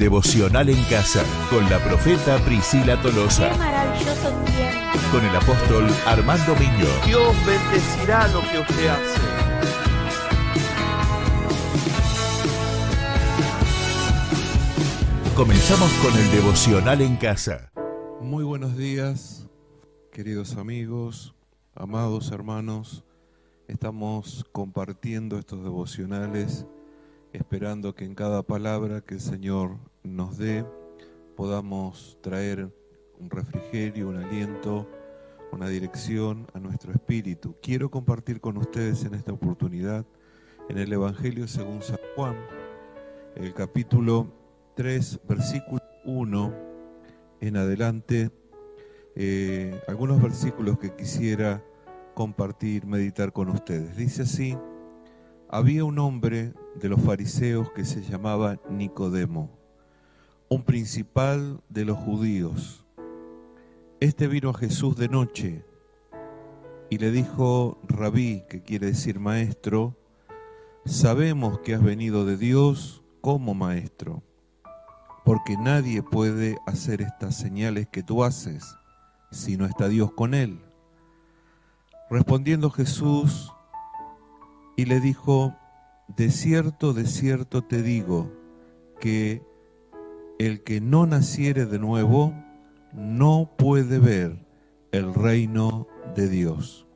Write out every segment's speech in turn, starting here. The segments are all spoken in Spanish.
Devocional en Casa con la profeta Priscila Tolosa. Qué maravilloso tiempo. Con el apóstol Armando Miño. Dios bendecirá lo que usted hace. Comenzamos con el Devocional en Casa. Muy buenos días, queridos amigos, amados hermanos. Estamos compartiendo estos devocionales, esperando que en cada palabra que el Señor nos dé podamos traer un refrigerio, un aliento, una dirección a nuestro espíritu. Quiero compartir con ustedes en esta oportunidad en el Evangelio según San Juan, el capítulo 3, versículo 1 en adelante, eh, algunos versículos que quisiera compartir, meditar con ustedes. Dice así, había un hombre de los fariseos que se llamaba Nicodemo, un principal de los judíos. Este vino a Jesús de noche y le dijo, rabí, que quiere decir maestro, sabemos que has venido de Dios como maestro, porque nadie puede hacer estas señales que tú haces si no está Dios con él. Respondiendo Jesús y le dijo, de cierto, de cierto te digo, que el que no naciere de nuevo no puede ver el reino de Dios.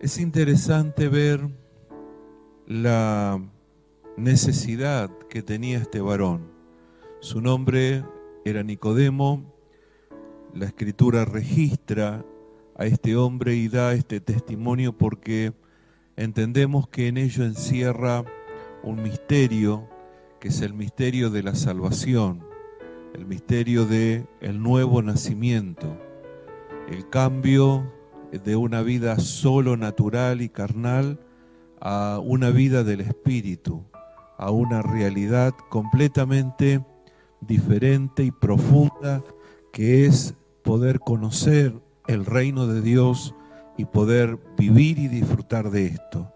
Es interesante ver la necesidad que tenía este varón. Su nombre era Nicodemo, la escritura registra a este hombre y da este testimonio porque entendemos que en ello encierra un misterio que es el misterio de la salvación, el misterio de el nuevo nacimiento, el cambio de una vida solo natural y carnal a una vida del espíritu, a una realidad completamente diferente y profunda que es poder conocer el reino de Dios y poder vivir y disfrutar de esto.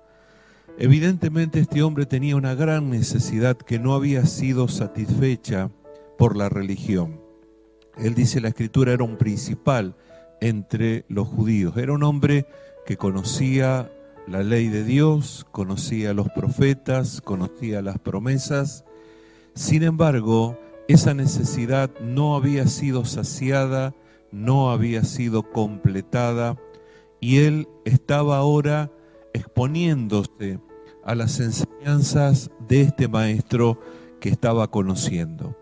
Evidentemente este hombre tenía una gran necesidad que no había sido satisfecha por la religión. Él dice la escritura era un principal entre los judíos. Era un hombre que conocía la ley de Dios, conocía los profetas, conocía las promesas. Sin embargo, esa necesidad no había sido saciada no había sido completada y él estaba ahora exponiéndose a las enseñanzas de este maestro que estaba conociendo.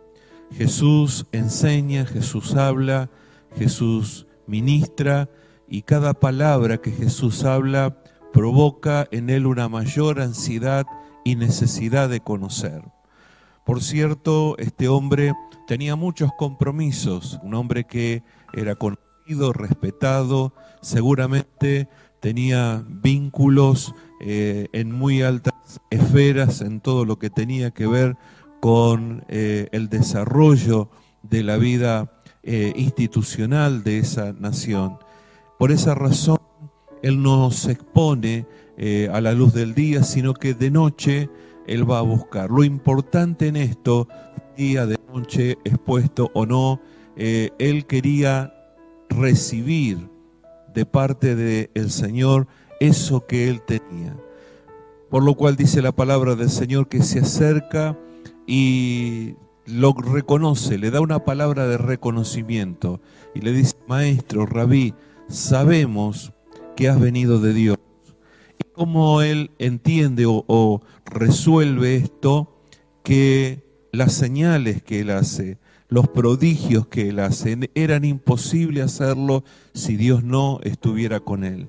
Jesús enseña, Jesús habla, Jesús ministra y cada palabra que Jesús habla provoca en él una mayor ansiedad y necesidad de conocer. Por cierto, este hombre tenía muchos compromisos, un hombre que era conocido, respetado, seguramente tenía vínculos eh, en muy altas esferas en todo lo que tenía que ver con eh, el desarrollo de la vida eh, institucional de esa nación. Por esa razón, él no se expone a la luz del día, sino que de noche él va a buscar. Lo importante en esto, día de noche, expuesto o no, él quería recibir de parte del Señor eso que él tenía. Por lo cual dice la palabra del Señor que se acerca y lo reconoce, le da una palabra de reconocimiento y le dice, maestro, rabí, sabemos que has venido de Dios. Y cómo él entiende o, o resuelve esto, que las señales que él hace, los prodigios que él hace, eran imposible hacerlo si Dios no estuviera con él.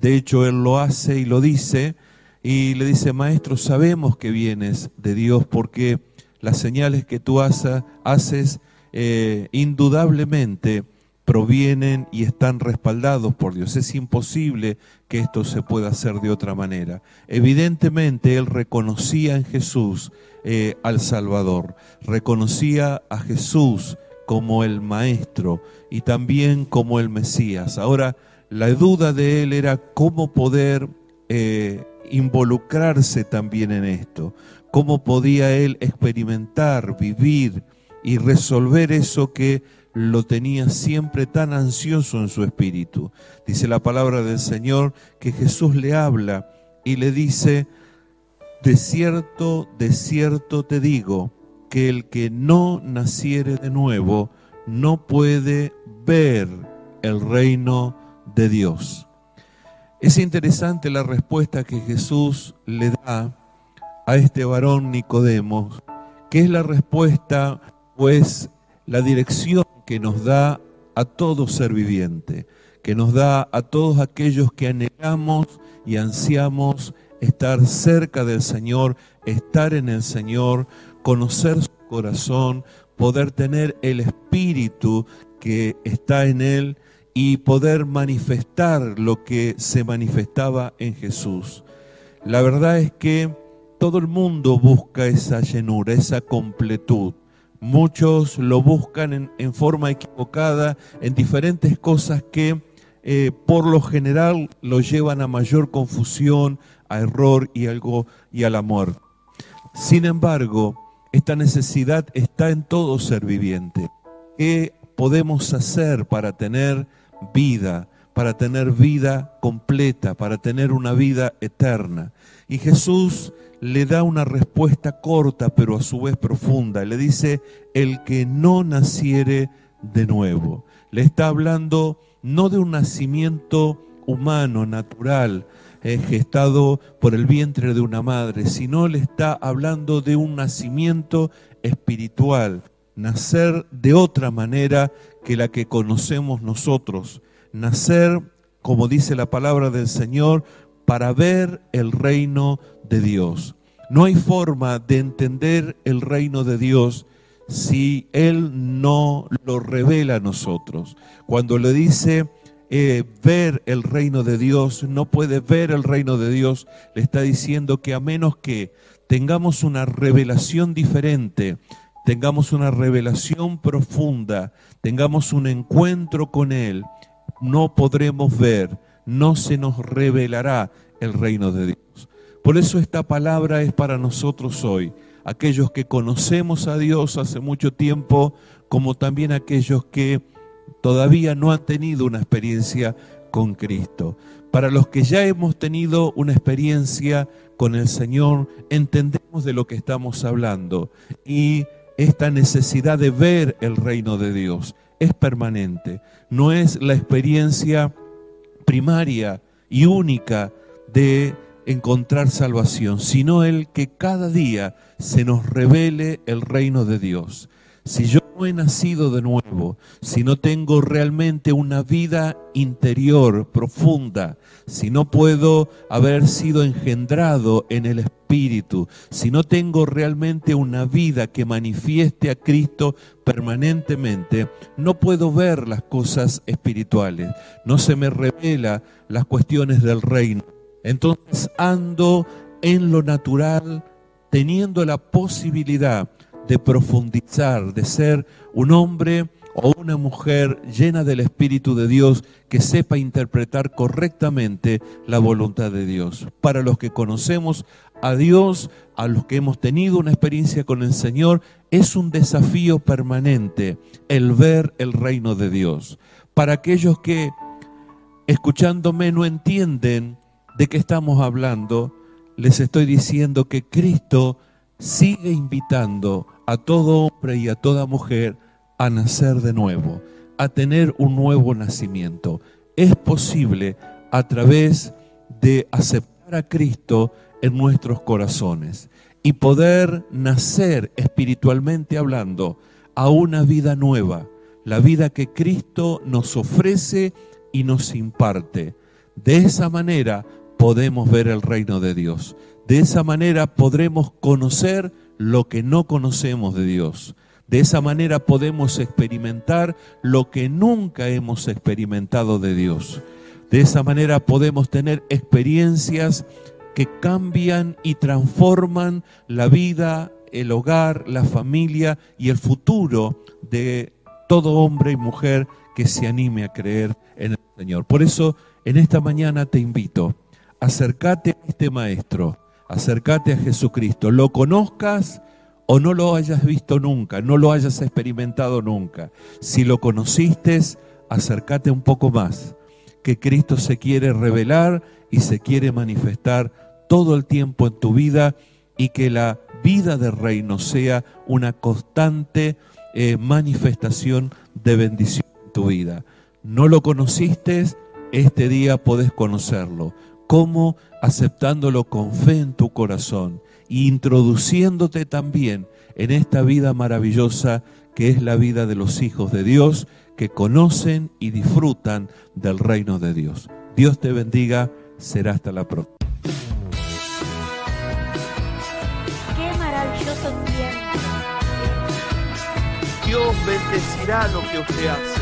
De hecho, él lo hace y lo dice, y le dice, maestro, sabemos que vienes de Dios porque las señales que tú haces, eh, indudablemente provienen y están respaldados por Dios. Es imposible que esto se pueda hacer de otra manera. Evidentemente él reconocía en Jesús eh, al Salvador, reconocía a Jesús como el Maestro y también como el Mesías. Ahora, la duda de él era cómo poder eh, involucrarse también en esto, cómo podía él experimentar, vivir y resolver eso que lo tenía siempre tan ansioso en su espíritu. Dice la palabra del Señor que Jesús le habla y le dice, de cierto, de cierto te digo, que el que no naciere de nuevo no puede ver el reino de Dios. Es interesante la respuesta que Jesús le da a este varón Nicodemo, que es la respuesta, pues, la dirección que nos da a todo ser viviente, que nos da a todos aquellos que anhelamos y ansiamos estar cerca del Señor, estar en el Señor, conocer su corazón, poder tener el espíritu que está en Él y poder manifestar lo que se manifestaba en Jesús. La verdad es que todo el mundo busca esa llenura, esa completud. Muchos lo buscan en, forma equivocada, en diferentes cosas que eh, por lo general lo llevan a mayor confusión, a error y, algo, y a la muerte. Sin embargo, esta necesidad está en todo ser viviente. ¿Qué podemos hacer para tener vida, para tener vida completa, para tener una vida eterna. Y Jesús le da una respuesta corta, pero a su vez profunda. Le dice, el que no naciere de nuevo. Le está hablando no de un nacimiento humano, natural, eh, gestado por el vientre de una madre, sino le está hablando de un nacimiento espiritual, nacer de otra manera que la que conocemos nosotros, nacer, como dice la palabra del Señor, para ver el reino de Dios. No hay forma de entender el reino de Dios si Él no lo revela a nosotros. Cuando le dice eh, ver el reino de Dios, no puede ver el reino de Dios, le está diciendo que a menos que tengamos una revelación diferente, tengamos una revelación profunda, tengamos un encuentro con Él, no podremos ver, no se nos revelará el reino de Dios. Por eso esta palabra es para nosotros hoy, aquellos que conocemos a Dios hace mucho tiempo, como también aquellos que todavía no han tenido una experiencia con Cristo. Para los que ya hemos tenido una experiencia con el Señor, entendemos de lo que estamos hablando y esta necesidad de ver el reino de Dios es permanente, no es la experiencia primaria y única de encontrar salvación, sino el que cada día se nos revele el reino de Dios. Si yo no he nacido de nuevo, si no tengo realmente una vida interior profunda, si no puedo haber sido engendrado en el Espíritu, si no tengo realmente una vida que manifieste a Cristo permanentemente, no puedo ver las cosas espirituales, no se me revela las cuestiones del reino. Entonces ando en lo natural, teniendo la posibilidad de profundizar, de ser un hombre o una mujer llena del Espíritu de Dios que sepa interpretar correctamente la voluntad de Dios. Para los que conocemos a Dios, a los que hemos tenido una experiencia con el Señor, es un desafío permanente el ver el reino de Dios. Para aquellos que, escuchándome, no entienden de qué estamos hablando, les estoy diciendo que Cristo sigue invitando a todo hombre y a toda mujer a nacer de nuevo, a tener un nuevo nacimiento. Es posible a través de aceptar a Cristo en nuestros corazones y poder nacer espiritualmente hablando a una vida nueva, la vida que Cristo nos ofrece y nos imparte. De esa manera podemos ver el reino de Dios. De esa manera podremos conocer lo que no conocemos de Dios. De esa manera podemos experimentar lo que nunca hemos experimentado de Dios. De esa manera podemos tener experiencias que cambian y transforman la vida, el hogar, la familia y el futuro de todo hombre y mujer que se anime a creer en el Señor. Por eso, en esta mañana te invito, acércate a este maestro, acércate a Jesucristo. Lo conozcas o no lo hayas visto nunca, no lo hayas experimentado nunca. Si lo conociste, acércate un poco más, que Cristo se quiere revelar y se quiere manifestar todo el tiempo en tu vida y que la vida del reino sea una constante eh, manifestación de bendición en tu vida. No lo conociste, este día podés conocerlo. ¿Cómo? Aceptándolo con fe en tu corazón introduciéndote también en esta vida maravillosa que es la vida de los hijos de Dios que conocen y disfrutan del reino de Dios. Dios te bendiga, será hasta la próxima. Qué maravilloso tiempo. Dios bendecirá lo que usted hace.